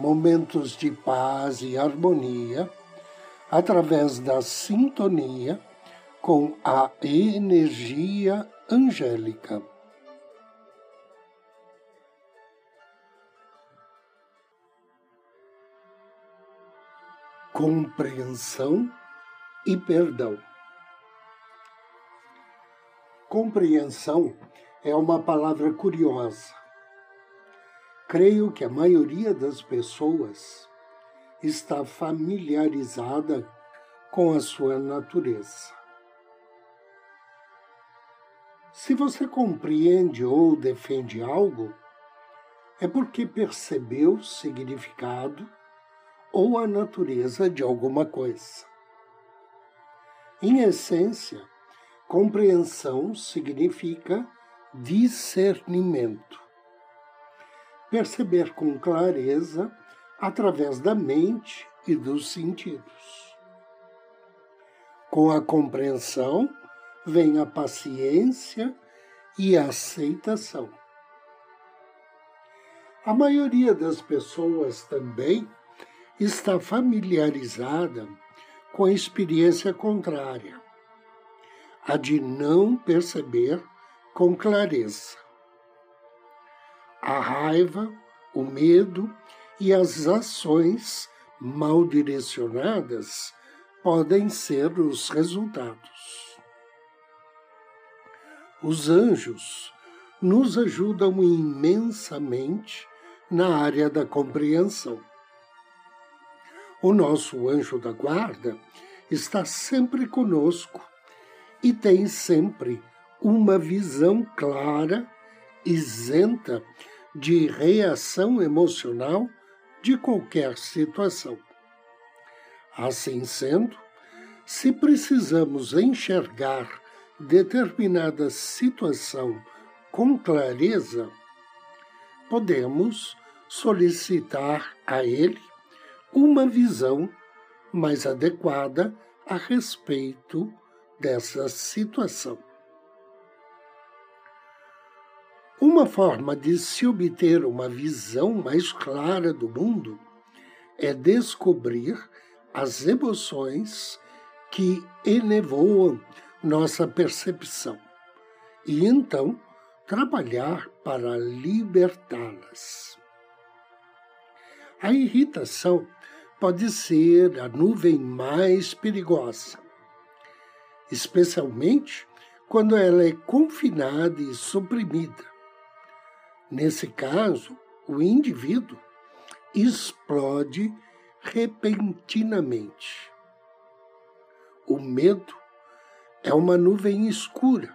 momentos de paz e harmonia através da sintonia com a energia angélica. Compreensão e perdão. Compreensão é uma palavra curiosa Creio que a maioria das pessoas está familiarizada com a sua natureza. Se você compreende ou defende algo, é porque percebeu o significado ou a natureza de alguma coisa. Em essência, compreensão significa discernimento perceber com clareza através da mente e dos sentidos. Com a compreensão vem a paciência e a aceitação. A maioria das pessoas também está familiarizada com a experiência contrária, a de não perceber com clareza a raiva, o medo e as ações mal direcionadas podem ser os resultados. Os anjos nos ajudam imensamente na área da compreensão. O nosso anjo da guarda está sempre conosco e tem sempre uma visão clara, isenta de reação emocional de qualquer situação. Assim sendo, se precisamos enxergar determinada situação com clareza, podemos solicitar a ele uma visão mais adequada a respeito dessa situação. Uma forma de se obter uma visão mais clara do mundo é descobrir as emoções que elevoam nossa percepção e então trabalhar para libertá-las. A irritação pode ser a nuvem mais perigosa, especialmente quando ela é confinada e suprimida Nesse caso, o indivíduo explode repentinamente. O medo é uma nuvem escura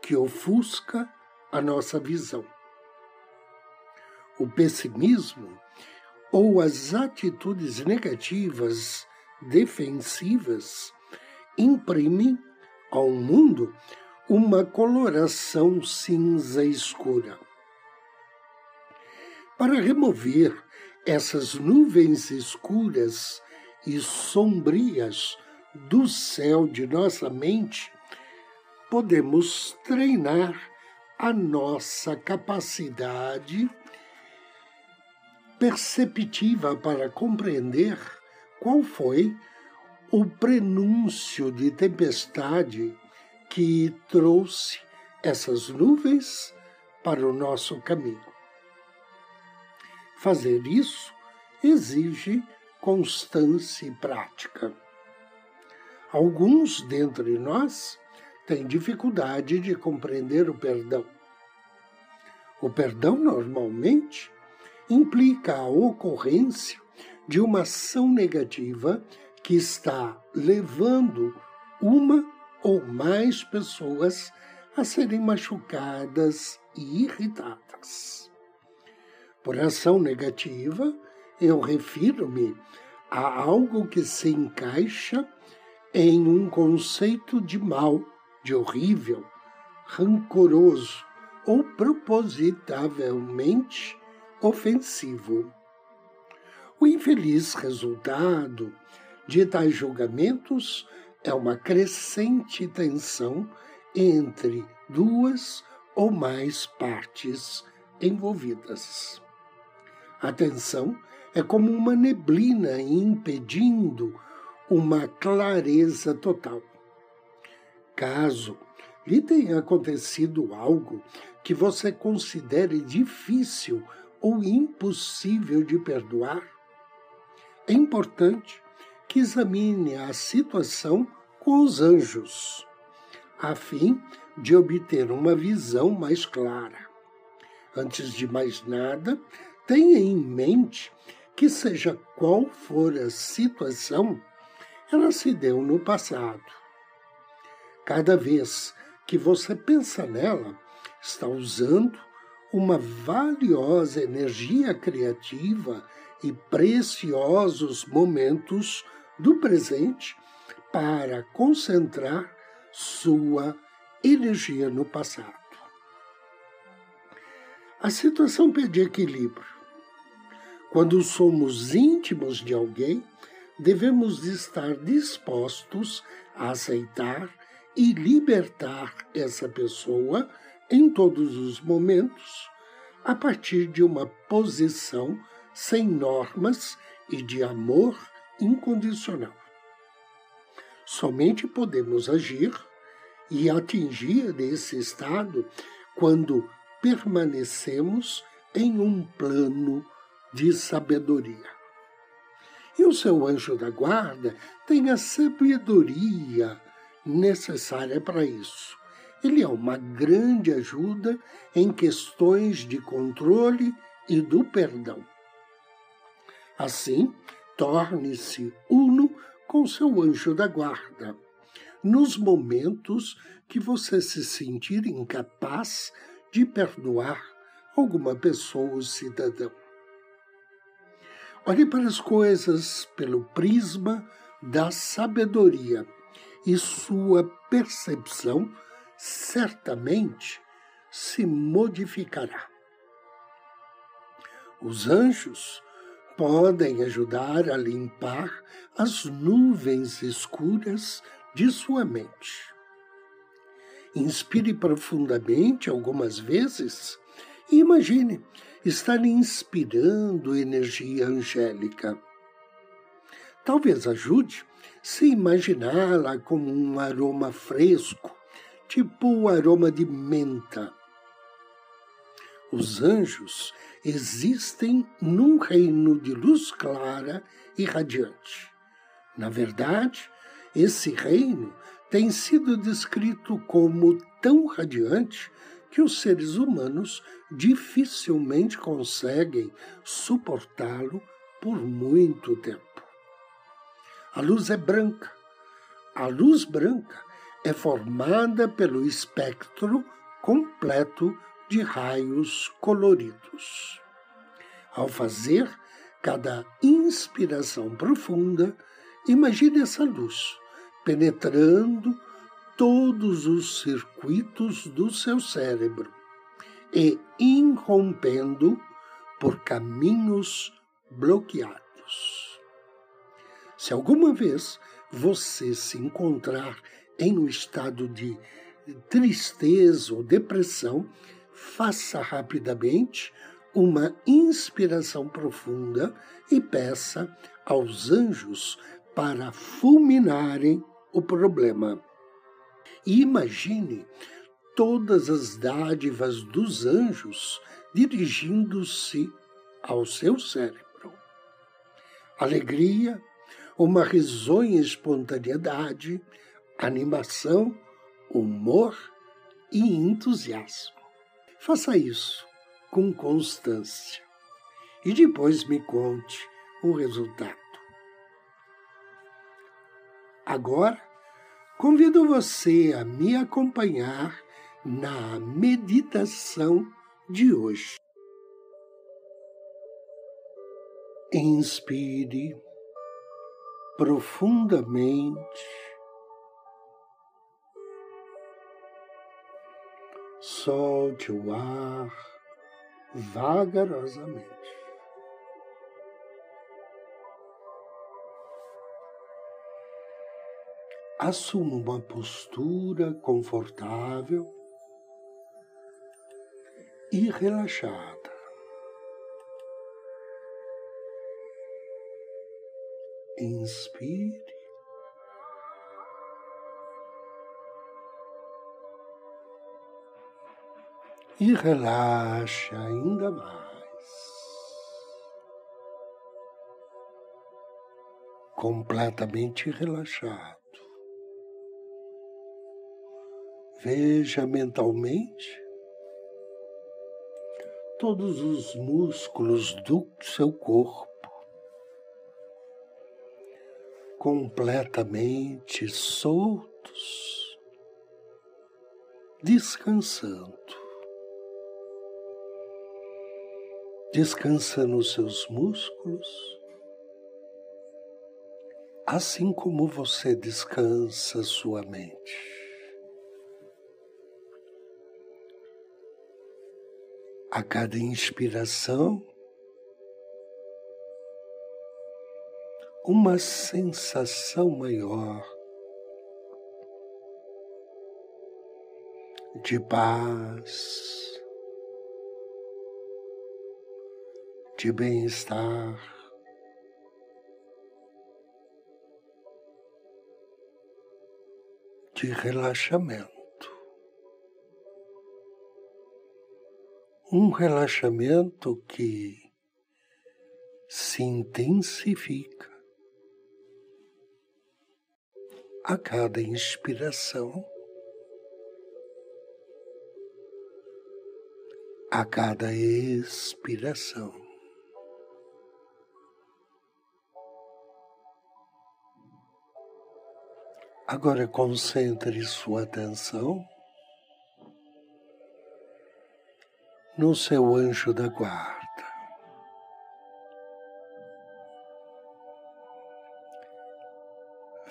que ofusca a nossa visão. O pessimismo ou as atitudes negativas defensivas imprimem ao mundo uma coloração cinza escura. Para remover essas nuvens escuras e sombrias do céu de nossa mente, podemos treinar a nossa capacidade perceptiva para compreender qual foi o prenúncio de tempestade que trouxe essas nuvens para o nosso caminho. Fazer isso exige constância e prática. Alguns dentre nós têm dificuldade de compreender o perdão. O perdão, normalmente, implica a ocorrência de uma ação negativa que está levando uma ou mais pessoas a serem machucadas e irritadas. Por ação negativa, eu refiro-me a algo que se encaixa em um conceito de mal, de horrível, rancoroso ou propositavelmente ofensivo. O infeliz resultado de tais julgamentos é uma crescente tensão entre duas ou mais partes envolvidas. A tensão é como uma neblina impedindo uma clareza total. Caso lhe tenha acontecido algo que você considere difícil ou impossível de perdoar, é importante que examine a situação com os anjos, a fim de obter uma visão mais clara. Antes de mais nada, tenha em mente que, seja qual for a situação, ela se deu no passado. Cada vez que você pensa nela, está usando uma valiosa energia criativa e preciosos momentos do presente para concentrar sua energia no passado. A situação pede equilíbrio. Quando somos íntimos de alguém, devemos estar dispostos a aceitar e libertar essa pessoa em todos os momentos, a partir de uma posição sem normas e de amor incondicional. Somente podemos agir e atingir esse estado quando permanecemos em um plano de sabedoria. E o seu anjo da guarda tem a sabedoria necessária para isso. Ele é uma grande ajuda em questões de controle e do perdão. Assim, torne-se uno com seu anjo da guarda. Nos momentos que você se sentir incapaz de perdoar alguma pessoa ou cidadão. Olhe para as coisas pelo prisma da sabedoria e sua percepção certamente se modificará. Os anjos podem ajudar a limpar as nuvens escuras de sua mente. Inspire profundamente algumas vezes e imagine estar inspirando energia angélica. Talvez ajude se imaginá-la como um aroma fresco, tipo o aroma de menta. Os anjos existem num reino de luz clara e radiante. Na verdade, esse reino tem sido descrito como tão radiante que os seres humanos dificilmente conseguem suportá-lo por muito tempo. A luz é branca. A luz branca é formada pelo espectro completo de raios coloridos. Ao fazer cada inspiração profunda, imagine essa luz penetrando todos os circuitos do seu cérebro e irrompendo por caminhos bloqueados. Se alguma vez você se encontrar em um estado de tristeza ou depressão, faça rapidamente uma inspiração profunda e peça aos anjos para fulminarem o problema. Imagine todas as dádivas dos anjos dirigindo-se ao seu cérebro. Alegria, uma risonha espontaneidade, animação, humor e entusiasmo. Faça isso com constância e depois me conte o resultado. Agora, convido você a me acompanhar na meditação de hoje. Inspire profundamente. Solte o ar vagarosamente. Assuma uma postura confortável e relaxada. Inspire. E relaxe ainda mais. Completamente relaxado. Veja mentalmente todos os músculos do seu corpo completamente soltos, descansando. Descansa nos seus músculos, assim como você descansa sua mente. A cada inspiração, uma sensação maior de paz, de bem-estar. De relaxamento. Um relaxamento que se intensifica a cada inspiração, a cada expiração. Agora concentre sua atenção no seu anjo da guarda.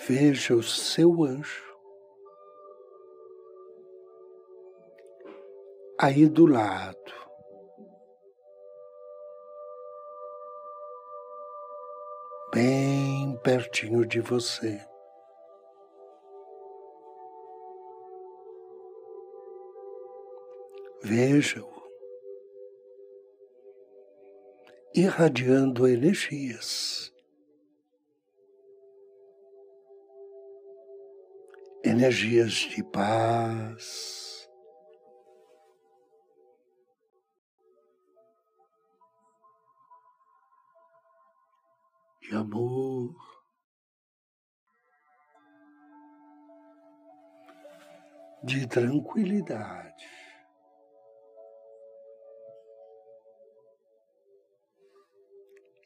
Veja o seu anjo aí do lado. Bem pertinho de você. Veja-o irradiando energias energias de paz, de amor, de tranquilidade.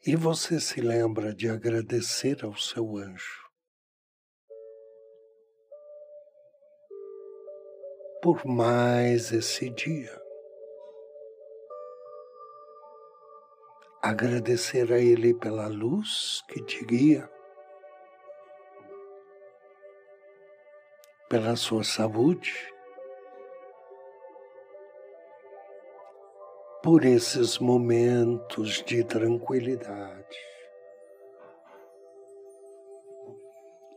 E você se lembra de agradecer ao seu anjo? Por mais esse dia. Agradecer a Ele pela luz que te guia, pela sua saúde, por esses momentos de tranquilidade.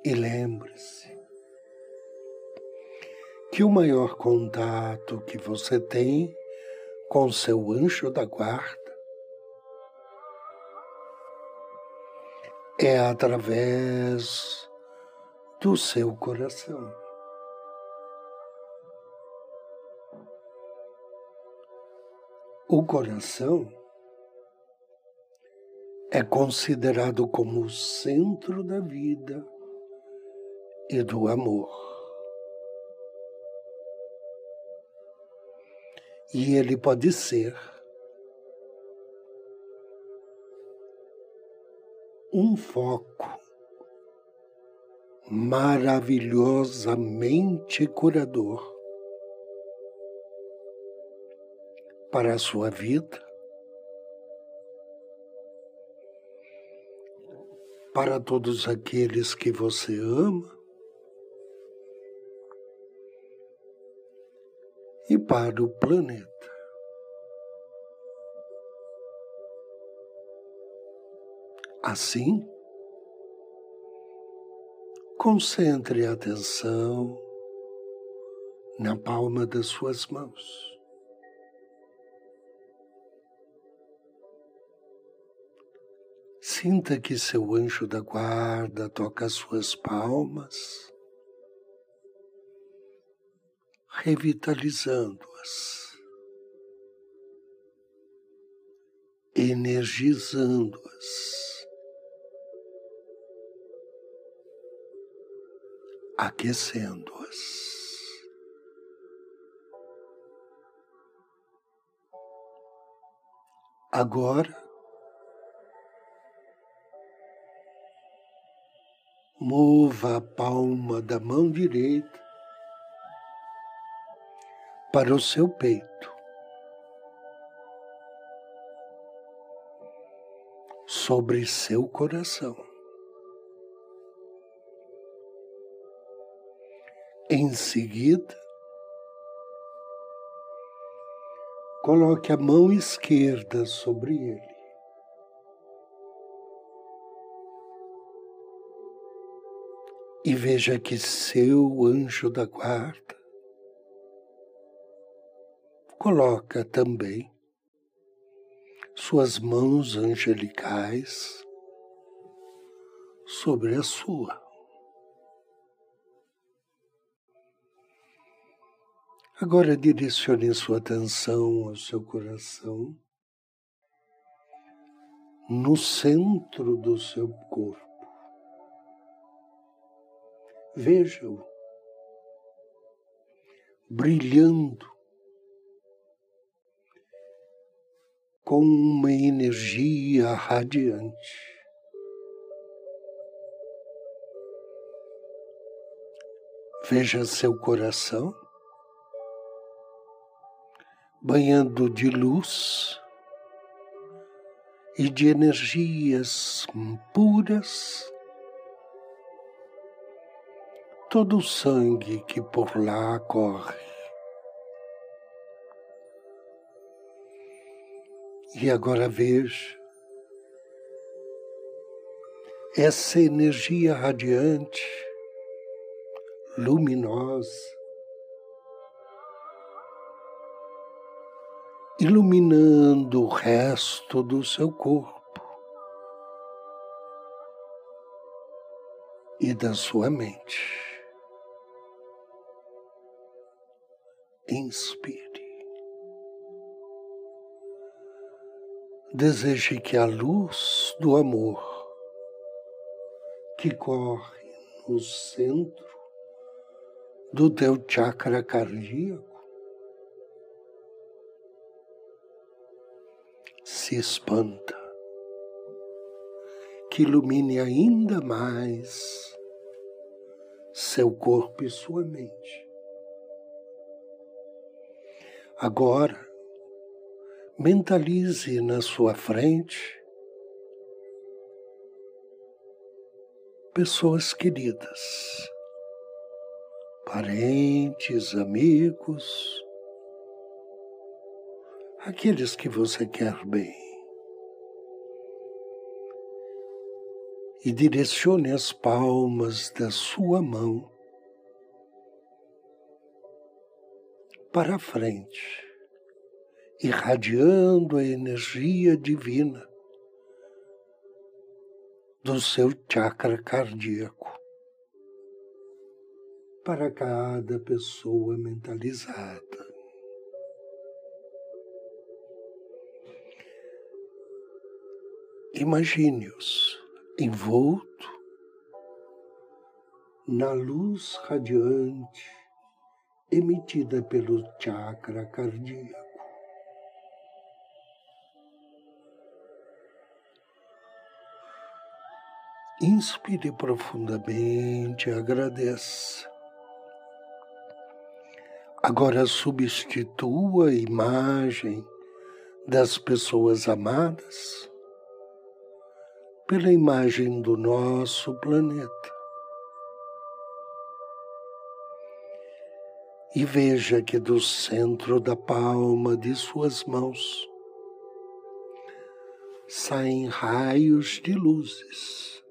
E lembre-se, que o maior contato que você tem com seu anjo da guarda é através do seu coração. O coração é considerado como o centro da vida e do amor. E ele pode ser um foco maravilhosamente curador para a sua vida para todos aqueles que você ama e para o planeta. Assim, concentre a atenção na palma das suas mãos. Sinta que seu anjo da guarda toca as suas palmas, revitalizando-as, energizando-as, aquecendo-as. Agora, Mova a palma da mão direita para o seu peito. Sobre seu coração. Em seguida, coloque a mão esquerda sobre ele. E veja que seu anjo da guarda coloca também suas mãos angelicais sobre a sua. Agora direcione sua atenção ao seu coração no centro do seu corpo veja-o brilhando com uma energia radiante. Veja seu coração banhando de luz e de energias puras todo o sangue que por lá corre. E agora veja essa energia radiante, luminosa, iluminando o resto do seu corpo e da sua mente. Inspire. Deseje que a luz do amor que corre no centro do teu chakra cardíaco se espanta, que ilumine ainda mais seu corpo e sua mente. Agora, mentalize na sua frente pessoas queridas, parentes, amigos, aqueles que você quer bem. E direcione as palmas da sua mão para frente, irradiando a energia divina do seu chakra cardíaco para cada pessoa mentalizada. Imagine-os envolto na luz radiante emitida pelo chakra cardíaco. Inspire profundamente, agradeça. Agora substitua a imagem das pessoas amadas pela imagem do nosso planeta. E veja que do centro da palma de suas mãos saem raios de luzes,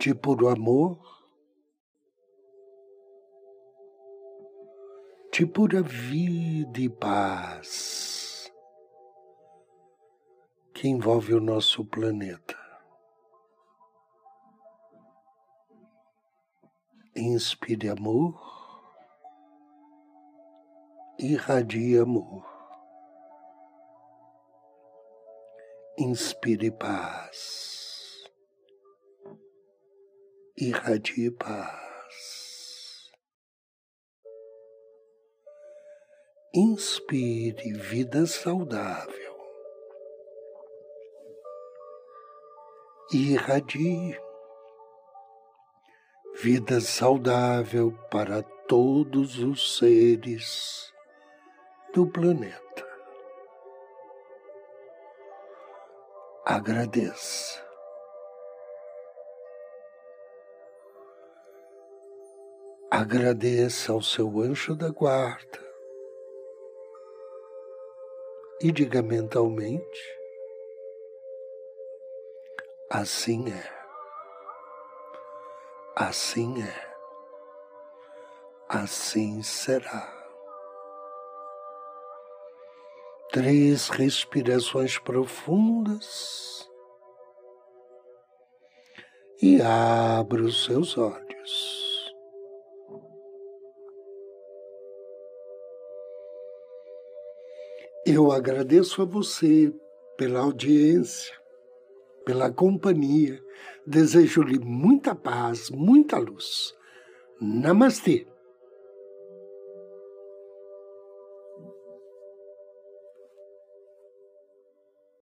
de puro amor, de pura vida e paz que envolve o nosso planeta. Inspire amor, irradie amor. Inspire paz, irradie paz. Inspire vida saudável. Irradie vida saudável para todos os seres do planeta. Agradeça. Agradeça ao seu anjo da guarda e diga mentalmente: assim é. Assim é, assim será. Três respirações profundas e abra os seus olhos. Eu agradeço a você pela audiência, pela companhia Desejo-lhe muita paz, muita luz. Namastê.